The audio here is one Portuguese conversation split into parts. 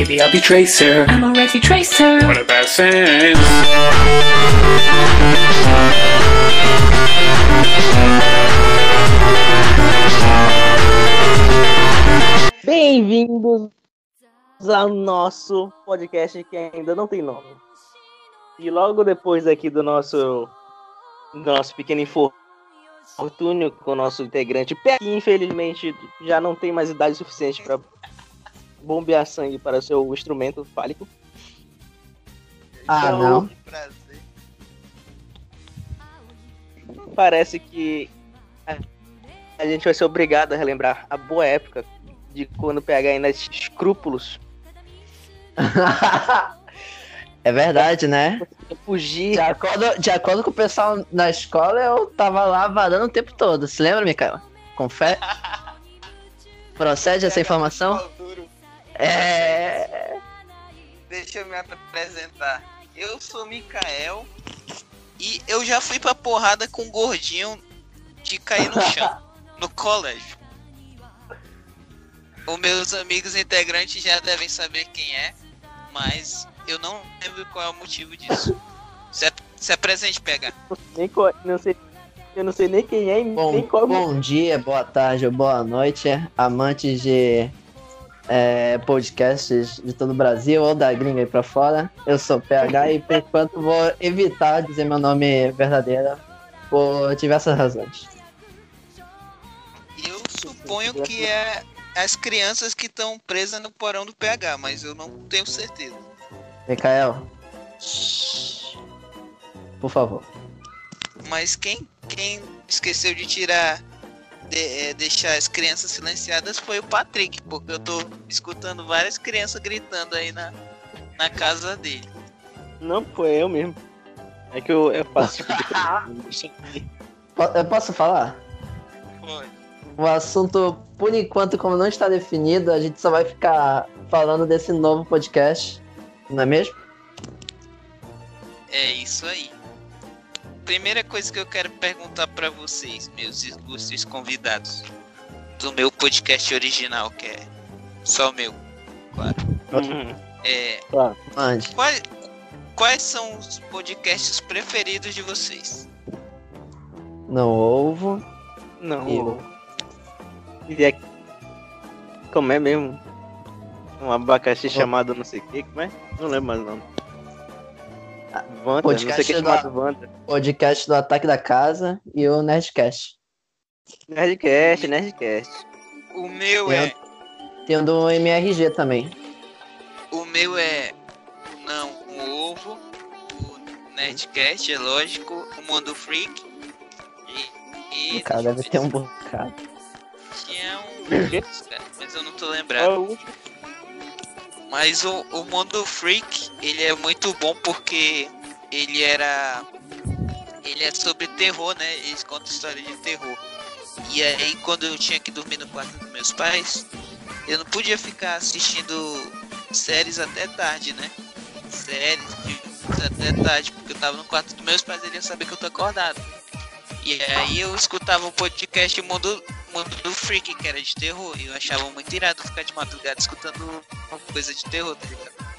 Maybe I'll be Tracer. I'm already Tracer. What about sense? Bem-vindos ao nosso podcast que ainda não tem nome. E logo depois aqui do nosso do nosso pequeno infortúnio com o nosso integrante Pé, que infelizmente já não tem mais idade suficiente para bombear sangue para o seu instrumento fálico. Ah, Então, não. Parece que a, gente vai ser obrigado a relembrar a boa época de quando o PH ainda tinha escrúpulos é verdade, né? fugir. De acordo, de acordo com o pessoal na escola, eu tava lá varando o tempo todo. Se lembra, Micaela? Confere? Procede essa informação? Duro. É. Deixa eu me apresentar. Eu sou Mikael e eu já fui pra porrada com um gordinho de cair no chão, no colégio. Os meus amigos integrantes já devem saber quem é, mas eu não lembro qual é o motivo disso. Se, é, se apresente, pegar. Nem co- não sei, eu não sei nem quem é e Bom, nem qual bom dia, boa tarde ou boa noite, amantes de é, podcasts de todo o Brasil ou da gringa aí pra fora. Eu sou PH e por enquanto vou evitar dizer meu nome verdadeiro por diversas razões. Eu suponho que é as crianças que estão presas no porão do PH, mas eu não tenho certeza. Mikael, por favor. Mas quem, quem esqueceu de tirar, de- é, deixar as crianças silenciadas foi o Patrick, porque eu tô escutando várias crianças gritando aí na, na casa dele. Não, foi eu mesmo. É que eu, eu faço Eu posso falar? Foi. O assunto, por enquanto, como não está definido, a gente só vai ficar falando desse novo podcast, não é mesmo? É isso aí. Primeira coisa que eu quero perguntar pra vocês, meus ilustres convidados, do meu podcast original, que é só meu, claro. Uhum. É, Mande. quais, quais são os podcasts preferidos de vocês? Não ovo. Não. Eu. E é... Como é mesmo? Um abacaxi chamado não sei o que, como é? Não lembro mais o nome. Podcast que é chamado Wanda. Podcast do Ataque da Casa e o Nerdcast. Nerdcast, Nerdcast. O meu Eu- é. Tem o do MRG também. O meu é. Não, o ovo, o Nerdcast, é lógico, o Mundo Freak. E. e Cara, deve ter um bocado. Tinha um. mas eu não tô Qual é lembrado. o último? Mas o, o Mundo Freak, ele é muito bom porque ele era. Ele é sobre terror, né? Eles contam história de terror. E aí, quando eu tinha que dormir no quarto dos meus pais, eu não podia ficar assistindo séries até tarde, né? Séries, filmes até tarde, porque eu tava no quarto dos meus pais, ele ia saber que eu tô acordado. E aí eu escutava o podcast Mundo, Mundo do Freak, que era de terror, e eu achava muito irado ficar de madrugada escutando uma coisa de terror, tá ligado?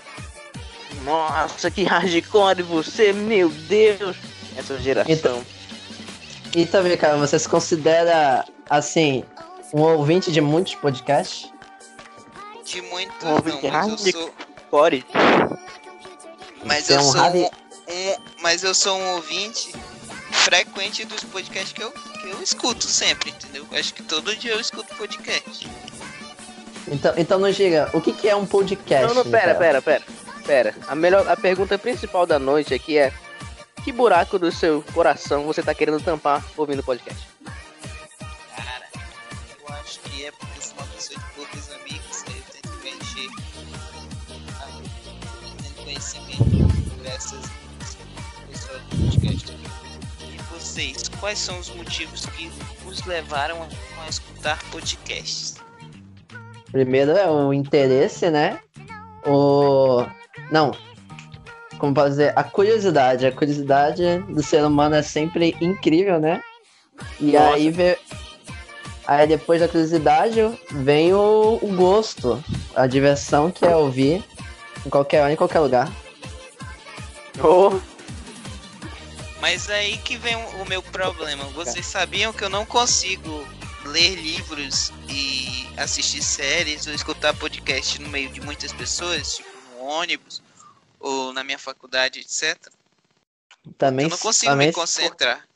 Nossa, que hardcore você, meu Deus! Essa geração. E também, cara, você se considera, assim, um ouvinte de muitos podcasts? De muito Um não, ouvinte mas eu hardcore. sou. Core. Mas eu é um sou hard- um, um- Mas eu sou um ouvinte frequente dos podcasts que eu, que eu escuto sempre, entendeu? Acho que todo dia eu escuto podcast. Então, então nos diga, o que, que é um podcast? Não, não, pera, Mikael? pera, pera. Pera. A, melhor, a pergunta principal da noite aqui é: Que buraco do seu coração você tá querendo tampar ouvindo o podcast? Vocês, quais são os motivos que os levaram a escutar podcasts? Primeiro é o interesse, né? O. Não. Como posso dizer? A curiosidade. A curiosidade do ser humano é sempre incrível, né? E Nossa. aí vê. Aí depois da curiosidade vem o, o gosto. A diversão que é ouvir em qualquer hora, em qualquer lugar. Oh, Mas é aí que vem o meu problema. Vocês sabiam que eu não consigo ler livros e assistir séries ou escutar podcast no meio de muitas pessoas, tipo no ônibus ou na minha faculdade, etc. Também, Eu não consigo também, me concentrar.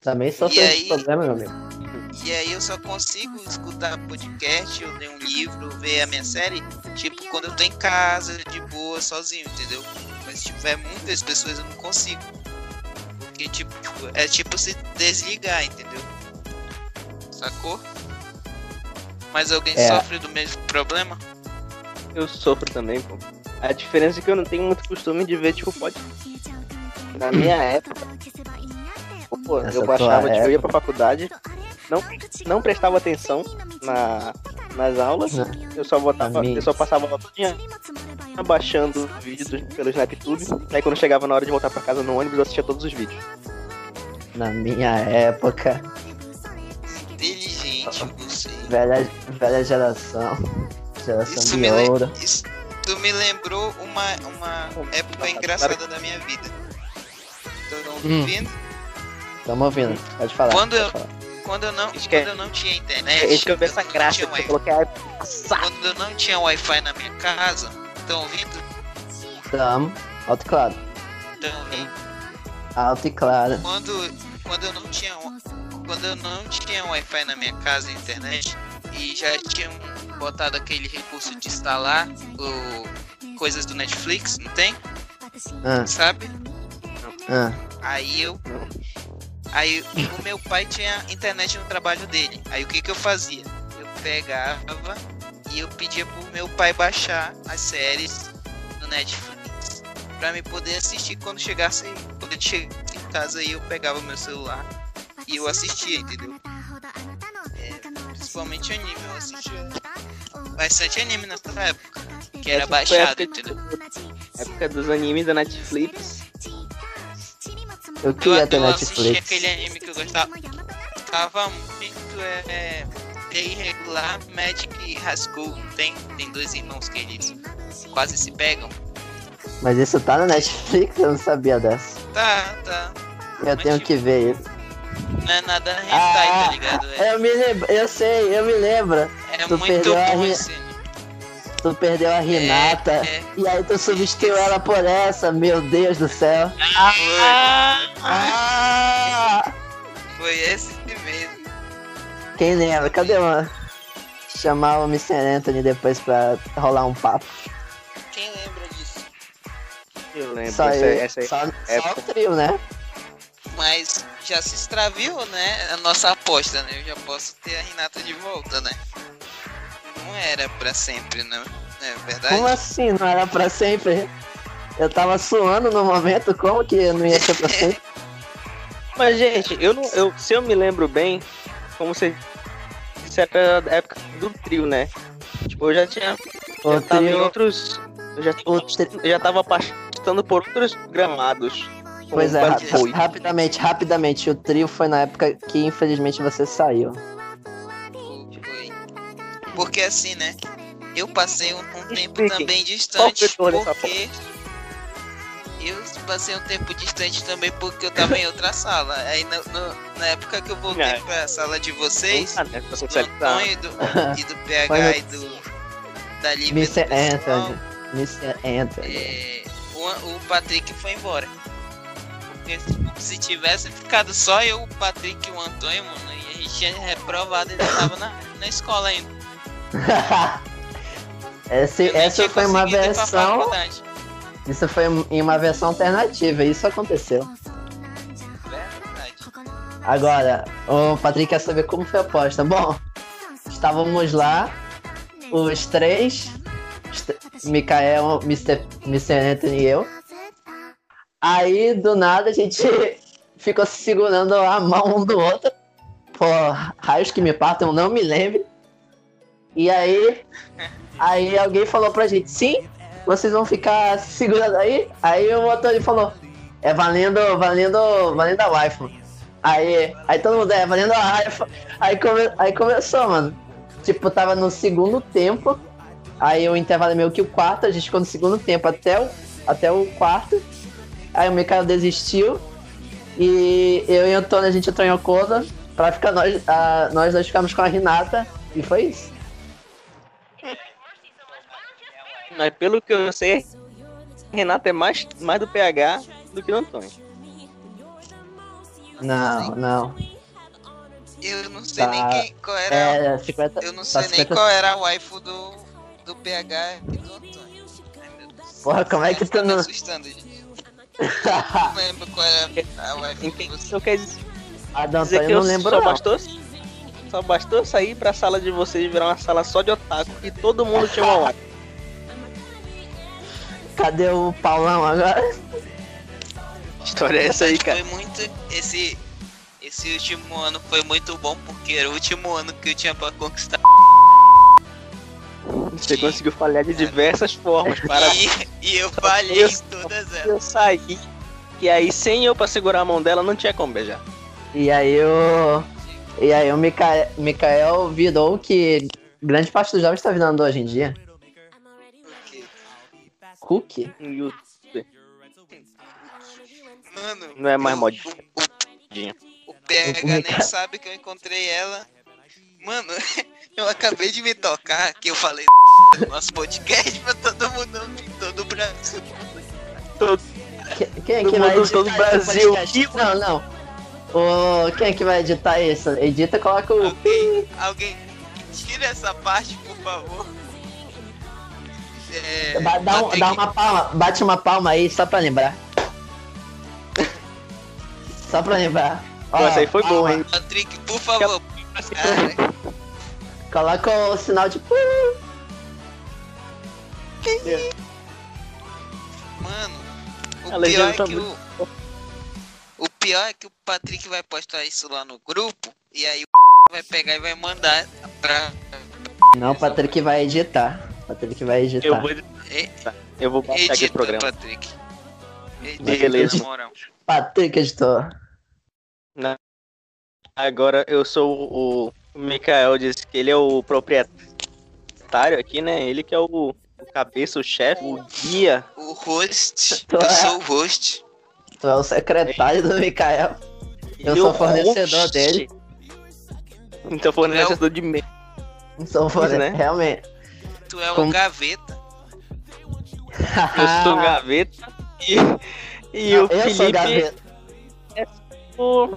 também só E tem aí? esse problema, meu amigo. E aí eu só consigo escutar podcast, ou ler um livro, ver a minha série, tipo, quando eu tô em casa, de boa, sozinho, entendeu? Mas se tiver muitas pessoas eu não consigo. Porque tipo, é tipo se desligar, entendeu? Sacou? Mas alguém É. sofre do mesmo problema? eu sofro também, pô. A diferença é que eu não tenho muito costume de ver, tipo, pode. Na minha época, pô, Essa eu baixava, tipo, eu ia pra faculdade, não, não prestava atenção na, nas aulas, eu só botava, eu só passava a todinha baixando vídeos pelo SnapTube, aí quando chegava na hora de voltar pra casa no ônibus, eu assistia todos os vídeos. Na minha época, Inteligente você. velha, velha geração. Geração Isso de me, ouro. isso, tu me lembrou uma, uma época engraçada da minha vida. Estão Hum. ouvindo? Tamo ouvindo. Pode falar. Quando pode eu- falar. Quando eu não, quando eu não tinha internet, É eu vi eu essa não graça tinha que você Wi- quando eu não tinha Wi-Fi na minha casa, estão ouvindo? Tamo. Alto e claro. Estão ouvindo? Alto e claro. Quando, quando eu não tinha quando eu não tinha Wi-Fi na minha casa internet e já tinham botado aquele recurso de instalar o coisas do Netflix, não tem? Ah, Sabe? ah. Aí eu. Aí o meu pai tinha internet no trabalho dele. Aí o que que eu fazia? Eu pegava e eu pedia pro meu pai baixar as séries no Netflix pra me poder assistir quando chegasse. Quando ele chegasse em casa aí eu pegava meu celular e eu assistia, entendeu? É, principalmente anime, eu assistia bastante anime nessa época. Que era Essa baixado, época- entendeu? Época dos animes da Netflix. Eu Eu, queria ter eu assisti Netflix. aquele anime que eu gostava. Tava muito é, é, bem irregular, Magic School, não tem? Tem dois irmãos que eles quase se pegam. Mas isso tá na Netflix? Eu não sabia dessa. Tá, tá. Eu Mas tenho tipo, que ver isso. Não é nada hentai, Ah, tá ligado? É, Eu me lembro, eu sei, eu me lembro. é tu muito perdeu a bom esse anime. Tu perdeu a Renata. é. E aí tu substituiu ela por essa, meu Deus do céu. Ah! Foi esse. Quem lembra? Cadê, mano? Chamar o Mr. Anthony depois pra rolar um papo. Quem lembra disso? Eu lembro. Só, essa, eu, essa aí. só, só época. o trio, né? Mas já se extraviou, né? A nossa aposta, né? Eu já posso ter a Renata de volta, né? Não era pra sempre, não. É verdade? Como assim? Não era pra sempre? Eu tava suando no momento, como que não ia ser pra sempre? Mas, gente, eu não. Eu, se eu me lembro bem, como você era da época do trio, né? Tipo, eu já tinha. O já tava em outros. Eu já, o tri- já tava passando por outros gramados. Pois é, rapidamente, rapidamente. O trio foi na época que infelizmente você saiu. Foi. Porque assim, né? Eu passei um, um tempo Explique. também distante porque. Eu passei um tempo distante também porque eu tava em outra sala. Aí no- no- na época que eu voltei É. pra sala de vocês, Ah, né, do socializar. Antônio e do, e do PH Foi e do. Da Lívia Mr. Anthony. Mr. Anthony. é, o, o Patrick foi embora. Porque se tivesse ficado só eu, o Patrick e o Antônio, mano, e a gente tinha reprovado, ele tava na, na escola ainda. Essa tinha foi uma versão. Isso foi em uma versão alternativa, isso aconteceu. Agora, o Patrick quer saber como foi a aposta. Bom, estávamos lá, os três, Mikael, Mr. Mr. Anthony e eu. Aí, do nada, a gente ficou se segurando a mão um do outro. Por raios que me partam, eu não me lembro. E aí, aí alguém falou pra gente, sim, vocês vão ficar se segurando aí? Aí o ele falou, é valendo, valendo, valendo a wife, mano. Aí, aí todo mundo é valendo a wife. Aí, come, aí começou, mano. Tipo, tava no segundo tempo. Aí o intervalo é meio que o quarto, a gente ficou no segundo tempo até o, até o quarto. Aí o Mikael desistiu. E eu e o Antônio a gente entrou em Ocosa pra ficar nós, a, nós dois ficamos com a Renata. E foi isso. Mas pelo que eu sei, Renato é mais, mais do PH do que do Antônio. Não, não. Eu não sei Tá. nem quem, qual era. É, 50. eu não tá sei nem 50 qual era a waifu do, do PH e do Antônio. Ai. Porra, como é que tu Tá me não. assustando, gente. Não lembro qual era a waifu vocês. isso quer dizer A do dizer que Antônio eu não lembro. só não. bastou, só bastou sair pra sala de vocês e virar uma sala só de otaku e todo mundo tinha uma wife. Cadê o Paulão agora? História é essa aí, cara. Foi muito. Esse, esse último ano foi muito bom porque era o último ano que eu tinha pra conquistar. Você conseguiu falhar de diversas formas. Para E, e eu falhei Eu- em todas elas. eu sair. E aí, sem eu pra segurar a mão dela, não tinha como beijar. E aí o. E aí o Mikael, Mikael virou que grande parte dos jovens tá virando hoje em dia. Cookie. No YouTube. Mano, Não é mais modinha. O, o PH nem sabe que eu encontrei ela. Mano, eu acabei de me tocar que eu falei no nosso podcast pra todo mundo todo o Brasil. Que- Quem é Todo que vai editar todo Brasil. Não, não. O, quem é que vai editar isso? Edita e coloca o. Alguém, alguém tira essa parte, por favor. É, Dá, dá um- dá uma palma, bate uma palma aí só pra lembrar. Só pra lembrar. Ó, essa aí foi boa, hein? Patrick, por favor. Cara, Coloca o sinal de. mano, A o pior é tá que o. O pior é que o Patrick vai postar isso lá no grupo e aí o vai pegar e vai mandar pra. Não, o Patrick vai editar. Patrick vai editar. Eu vou, E- eu vou baixar aqui o Edita, programa. Patrick. Edita, Beleza. moral. Patrick editor. Agora eu sou o, o Mikael, disse que ele é o proprietário aqui, né? Ele que é o, o cabeça, o chefe, o guia. O host, Tu eu é- sou o host. Tu é o secretário do Mikael. Eu sou fornecedor host. dele. Então fornecedor de meio. Sou forne... né? Realmente. Tu é o Como- gaveta. Eu sou o gaveta. E, e Não, o Felipe gaveta. o-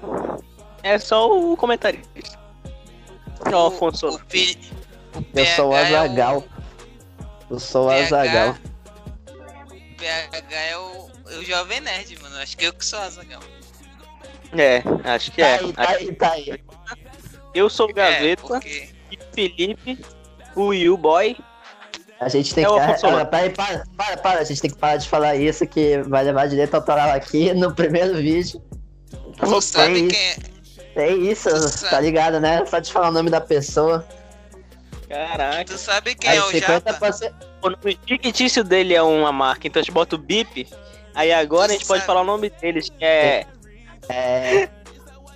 é só o comentarista. Ó, O- Afonso. O, Fi- o Eu sou o PH é Azagal. Eu sou o PH Azagal. O PH é o, é o Jovem Nerd, mano. Acho que eu que sou o Azagal. É, acho que Tá é. aí, tá aí, tá aí. Eu sou o É, gaveta porque e Felipe, o You Boy. A gente tem É que. Ah, para, para, para, para, a gente tem que parar de falar isso que vai levar direito autoral aqui no primeiro vídeo. tu sabe isso. quem é. É isso, tá ligado, né? Só de falar o nome da pessoa. Caraca. Tu sabe quem Aí é o Japa? 50%. O nome fictício dele é uma marca, então a gente bota o bip. Aí agora a gente pode Sabe. falar o nome deles, que é. É.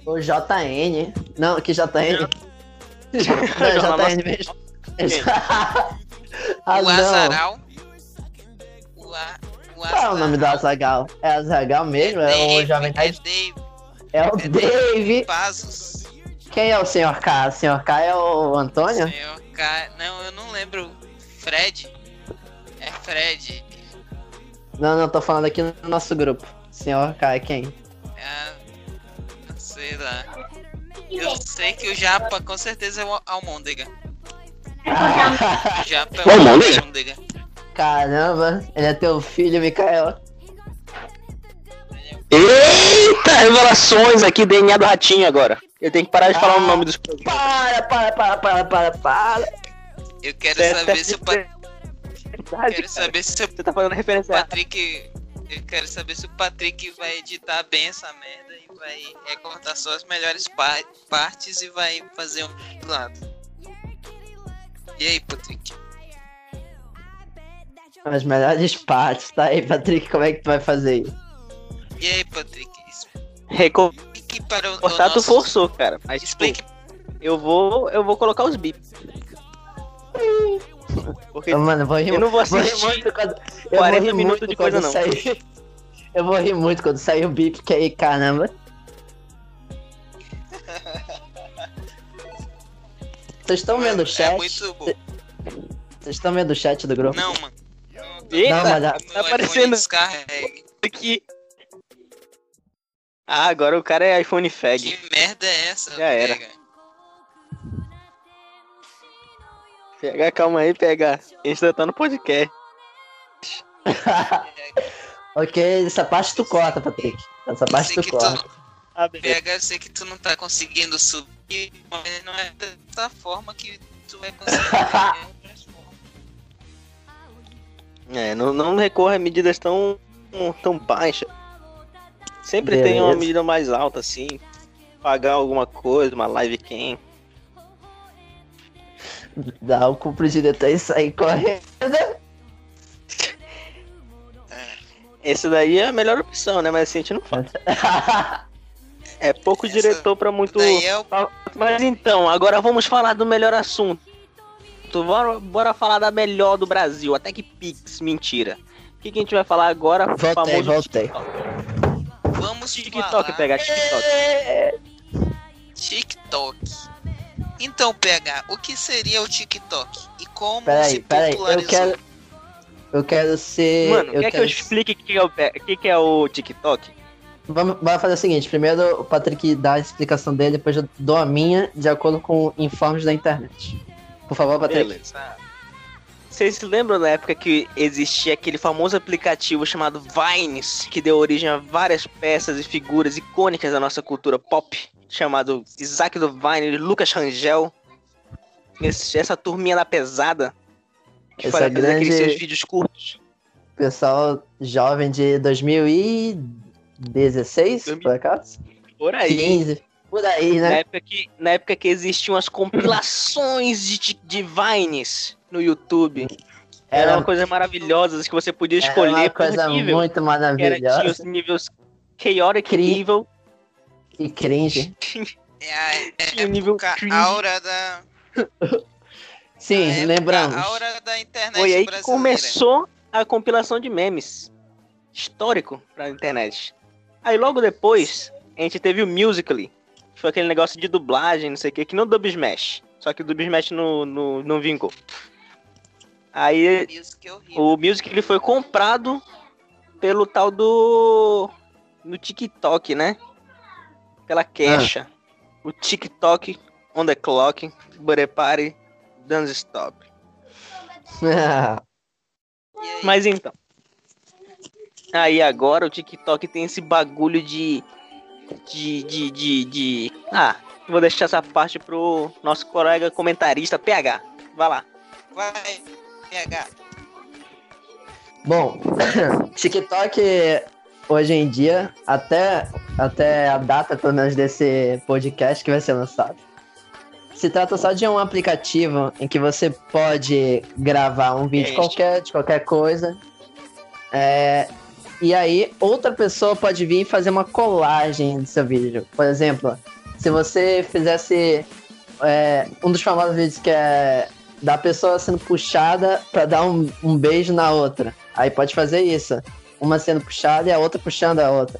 O JN. Não, que JN. Não, é JN mesmo. Ah, o. Azaral. O, a, o Qual é o nome do Azagal? É Azagal mesmo? É o Dave, Jovem é? Dave É o Dave. Pazos. Quem é o Sr. K? O Sr. K é o Antônio? Senhor K. Não, eu não lembro. Fred? É Fred. Não, não, tô falando aqui no nosso grupo. Sr. K é quem? É, sei lá. Eu sei que o Japa com certeza é o Almôndega. É Almôndega? Almôndega. Caramba, ele é teu filho, Mikael. Eita, revelações aqui, DNA do ratinho agora. Eu tenho que parar de falar o nome dos programas. Para, para, para, para, para, para. Eu quero É, saber é se o Pa- verdade, quero cara. saber se o Você tá fazendo referência. Patrick. Eu quero saber se o Patrick vai editar bem essa merda e vai recortar só as melhores pa- partes e vai fazer um do lado. E aí, Patrick? As melhores partes, tá aí, Patrick, como é que tu vai fazer isso? E aí, Patrick? Recortar Explique para o, o tu nosso... forçou, cara. Mas tipo, Explique eu vou, eu vou colocar os bips. Porque Mano, eu vou rir, eu não vou vou rir assistir muito quando. Eu 40 vou rir minutos muito de coisa, quando não. sair. Eu vou rir muito quando sair o bip, que aí, caramba. Vocês estão vendo o É chat? muito bom. Vocês estão vendo o chat do grupo? Não, mano. Eita, Não, Meu tá aparecendo aqui. Ah, agora o cara é iPhone Fag. Que merda é essa? Já era. Pega? Pega, calma aí, pega. A gente tá no podcast. ok, essa parte tu corta, Patrick. Essa parte tu corta. tu, Ah, beleza. pega, eu sei que tu não tá conseguindo subir, mas não é dessa forma que tu vai conseguir. é outras formas. É, não, não recorra a medidas tão, tão baixas. Sempre tem uma Beleza. medida mais alta, assim. Pagar alguma coisa, uma live cam. Dá o cu pro diretor e sair correndo. Esse daí é a melhor opção, né? Mas assim, a gente não faz. É pouco Essa diretor pra muito. É o Mas então, agora vamos falar do melhor assunto. Bora, bora falar da melhor do Brasil. Até que Pix, mentira. O que, que a gente vai falar agora? Voltei, Famoso voltei. TikTok. Vamos TikTok, falar pegar TikTok. TikTok. Então, PH, o que seria o TikTok? E como Peraí, se peraí, eu popularizou? quero. Eu quero ser. Mano, eu quer que eu quero explique o que, que é o que, que é o TikTok? Vamos, vamos fazer o seguinte: primeiro o Patrick dá a explicação dele, depois eu dou a minha, de acordo com informes da internet. Por favor, Patrick. Beleza. Vocês se lembram da época que existia aquele famoso aplicativo chamado Vines, que deu origem a várias peças e figuras icônicas da nossa cultura pop, chamado Isaac do Vine, Lucas Rangel, esse- essa turminha da pesada, que Essa fazia aqueles grande- seus vídeos curtos. Pessoal jovem de 2016, por acaso? Por aí. 15, por aí, Na né? época, que, na época que existiam as compilações de, de Vines no YouTube. Eram Era, coisas maravilhosas que você podia era escolher uma por coisa nível. muito Que era, tinha os maravilhosa níveis Chaotic Cri- Evil, e cringe. É a tinha o nível cringe. aura da... Sim, a lembramos. aura da internet Foi aí que brasileira. começou a compilação de memes. Histórico pra internet. Aí logo depois, a gente teve o Musical.ly. Que foi aquele negócio de dublagem, não sei o que, que não Dub Smash. Só que o Dub Smash não, não, não vingou. Aí é horrível. o Musical.ly foi comprado pelo tal do... No TikTok, né? Pela queixa. O TikTok on the clock, but a party doesn't stop. Aí, Mas então. Aí agora o TikTok tem esse bagulho de. De. De. De. de- Ah, vou deixar essa parte pro nosso colega comentarista PH. Vai lá. vai, PH. Bom, TikTok hoje em dia, até, até a data, pelo menos, desse podcast que vai ser lançado, se trata só de um aplicativo em que você pode gravar um vídeo Este. qualquer, de qualquer coisa. É, e aí, outra pessoa pode vir e fazer uma colagem do seu vídeo. Por exemplo, se você fizesse é, um dos famosos vídeos que é da pessoa sendo puxada pra dar um, um beijo na outra. Aí pode fazer isso. Uma sendo puxada e a outra puxando a outra.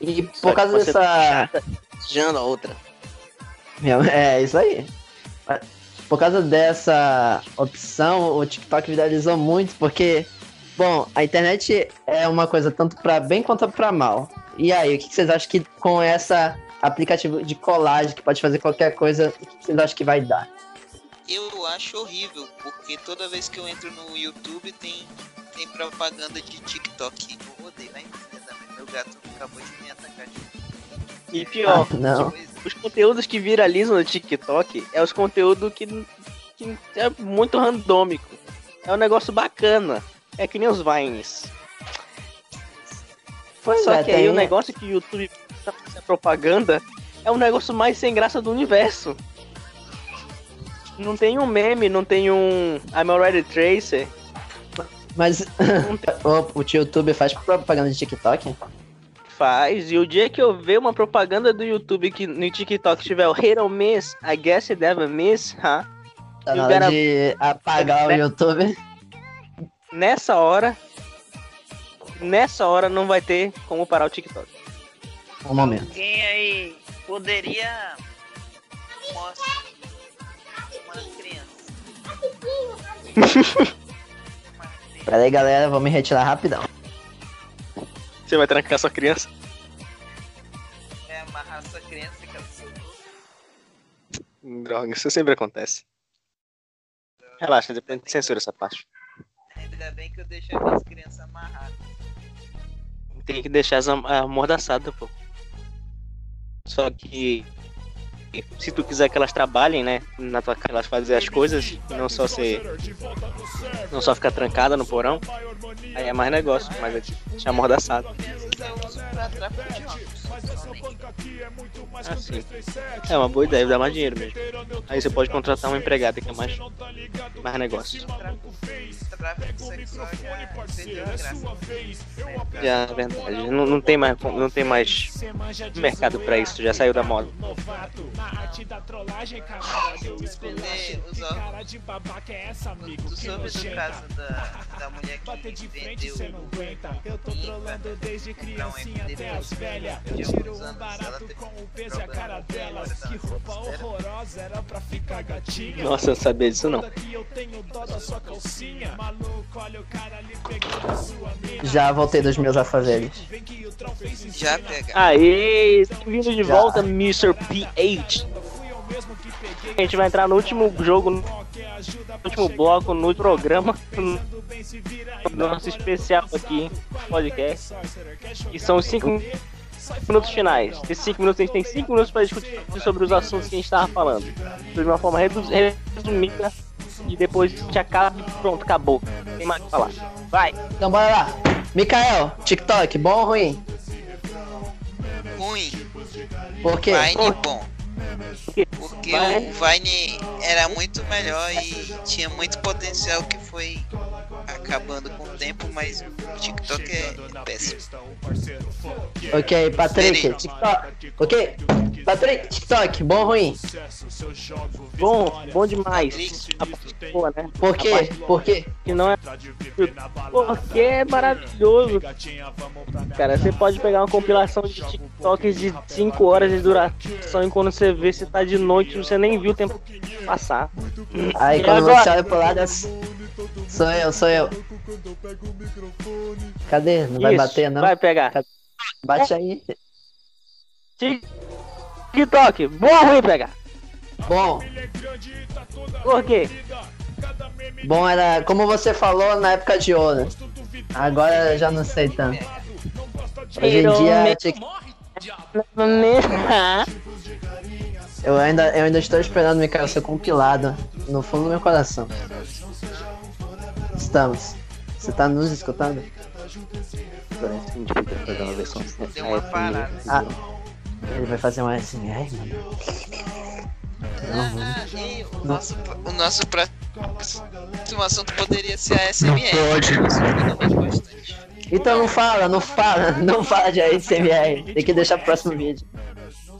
E Só por causa dessa. Beijando a outra. É, isso aí. Por causa dessa opção, o TikTok viralizou muito, porque, bom, a internet é uma coisa tanto para bem quanto para mal. E aí, o que vocês acham que com essa aplicativo de colagem que pode fazer qualquer coisa, o que vocês acham que vai dar? Eu acho horrível, porque toda vez que eu entro no YouTube tem, tem propaganda de TikTok. Eu odeio, vai mãe, meu gato acabou de me atacar. E pior, Ah, não. Os conteúdos que viralizam no TikTok é os conteúdos que, que é muito randômico. É um negócio bacana. É que nem os Vines. Pois Só é, que aí o negócio que o YouTube tá fazendo propaganda é o negócio mais sem graça do universo. Não tem um meme, não tem um I'm already Tracer. Mas o, o YouTube faz propaganda de TikTok? Faz. E o dia que eu ver uma propaganda do YouTube que no TikTok tiver o Hate or Miss, I guess you never miss, huh? Tá na hora cara- de apagar o YouTube. Nessa hora. Nessa hora não vai ter como parar o TikTok. Um momento. Quem aí poderia mostrar uma criança? Pera aí, galera, vou me retirar rapidão. Você vai trancar sua criança? É amarrar sua criança e calcinha. Droga, isso sempre acontece. Relaxa, depois a gente censura essa parte. Ainda bem que eu deixo as crianças amarradas. Tem que deixar as am- amordaçadas, pô. Só que se tu quiser que elas trabalhem, né, na tua casa, elas fazem as coisas, não só ser não só ficar trancada no porão, aí é mais negócio, mas é deixar amordaçado. Eu pra tráfico de. Assim. É uma boa ideia, dá mais dinheiro mesmo. Aí você pode contratar uma empregada que é mais mais negócio. Tráfico, tráfico sexual já é verdade, não, não tem mais não tem mais mercado pra isso, já saiu da moda. Os. Tu soube do caso da, da mulher que vendeu ímpa pra um MD de alguns anos. Ela teve problema com a hora da costela. Nossa, eu não sabia disso não. Já voltei dos meus afazeres. Já pega. Aê, vindo de Já. volta, Mr. PH. A gente vai entrar no último jogo, último bloco, no programa, no nosso especial aqui, podcast. E são os 5 minutos finais. Esses 5 minutos a gente tem 5 minutos para discutir sobre os assuntos que a gente estava falando. De uma forma resumida. E depois a gente acaba e pronto, acabou. Tem mais o que falar. Vai! Então bora lá. Mikael, TikTok, bom ou ruim? Ruim. Por quê? Vine bom. Porque o Vine era muito melhor e tinha muito potencial que foi acabando com o tempo, mas o TikTok é péssimo. Ok, Patrick. TikTok. Ok, Patrick, TikTok, bom ou ruim? Bom, bom demais. A parte boa, né? Por quê? Por quê? que não é. Porque é maravilhoso. Cara, você pode pegar uma compilação de TikToks de 5 horas de duração e quando você vê se tá de noite, você nem viu o tempo passar. Aí E quando você olha pro lado, é- sou eu, sou eu. Cadê? Não vai Isso, bater, não? Vai pegar. Bate aí. TikTok, bom ou ruim pegar? Bom, Por quê? bom era como você falou na época de ouro. Agora eu já não sei tanto. Hoje em dia, eu ainda, eu ainda estou esperando, Mikael, ser compilado no fundo do meu coração. Estamos. Você tá nos escutando? Parece que a gente podia fazer uma versão Deu uma parada. Ah, ele vai fazer um SMR, mano. Ah, e o nosso, o nosso próximo assunto poderia ser a SMR. Ajuda bastante. Então não fala, não fala, não fala de ASMR. Tem que deixar pro próximo vídeo.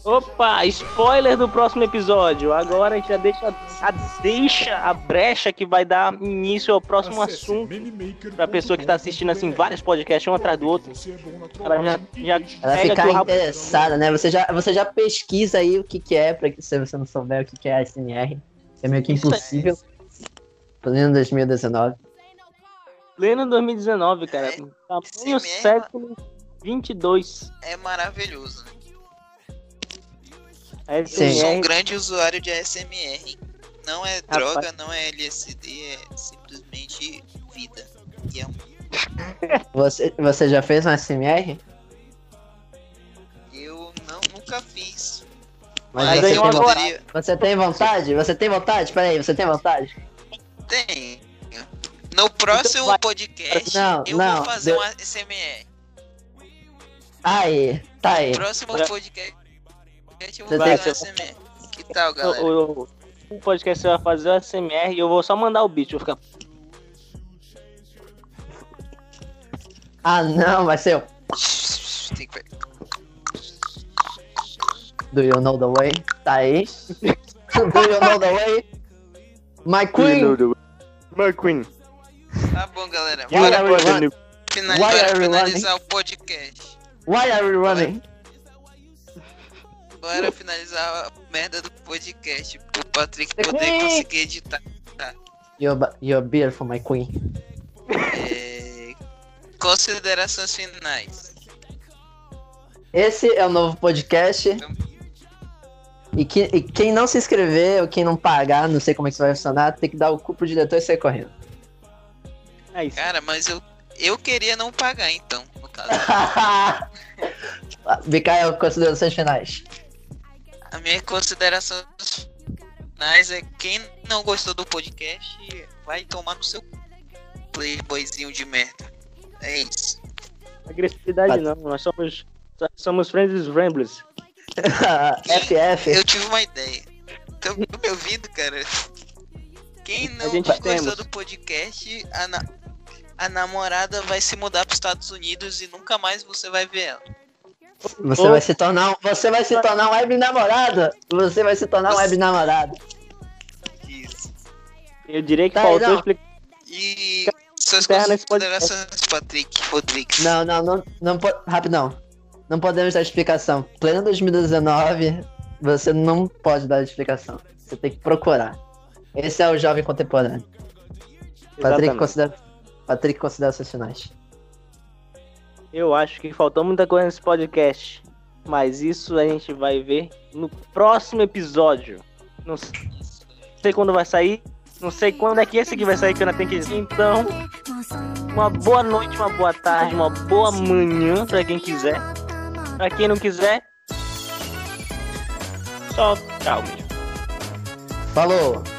Opa, spoiler do próximo episódio. Agora a gente já deixa a, deixa a brecha que vai dar início ao próximo assunto. Pra pessoa que tá assistindo assim vários podcasts um atrás do outro. Ela já, já Ela ficar rabo- interessada, né? Você já, você já pesquisa aí o que, que é, pra que se você não souber o que, que é ASMR. É meio que impossível. Pleno 2019. Pleno 2019, cara. É, Tamanho século 22. É maravilhoso. né? A Eu sou um grande usuário de ASMR. Não é Rapaz. droga, não é LSD, é simplesmente vida. E é um Você, você já fez um ASMR? Eu não, nunca fiz. Mas você eu uma tem, você tem vontade? Você tem vontade? Peraí, você tem vontade? Tem. No próximo vai. podcast, Não, eu não, vou fazer deu- um ASMR. Aí, tá aí. Próximo Vai. Podcast, eu vou fazer um ASMR. Que tal, galera? o, o, o podcast você vai fazer o SMR e eu vou só mandar o beat. Vou ficar. Ah, não, vai ser o Tem que... Do You Know The Way? Tá aí. Do You Know The Way? My Queen! My Queen. Tá bom, galera. Why Bora are we running? finalizar, why are we finalizar o podcast. Why are we running? Bora finalizar a merda do podcast. Pro Patrick The poder Queen. conseguir editar. Your, ba- your beer for my Queen. É, Considerações finais. Esse é o novo podcast. E, que- e quem não se inscrever ou quem não pagar, não sei como é que isso vai funcionar, tem que dar o cu pro diretor e sair correndo. É isso. Cara, mas eu, eu queria não pagar então, no caso. Considerações finais. A minha consideração finais é quem não gostou do podcast vai tomar no seu playboyzinho de merda. É isso. Agressividade não, nós somos, somos friends ramblers. FF. Eu tive uma ideia. Estão me ouvindo, cara? Quem não gostou temos. do podcast, a, na- a namorada vai se mudar para os Estados Unidos e nunca mais você vai ver ela. Você vai se tornar, um- você vai se tornar um web namorado. Você vai se tornar um web namorado. Isso. Eu diria que Tá, faltou não. explicar. E suas considerações, Patrick Rodrigues. Não, não, não, não po- rapidão. Não podemos dar explicação. Pleno 2019, você não pode dar explicação. Você tem que procurar. Esse é o jovem contemporâneo. Patrick considera, Patrick considera seus finais. Eu acho que faltou muita coisa nesse podcast. Mas isso a gente vai ver no próximo episódio. Não sei quando vai sair. Não sei quando é que esse aqui vai sair, que eu ainda tenho que dizer. Então, uma boa noite, uma boa tarde, uma boa manhã pra quem quiser. Pra quem não quiser, só tchau. Falou!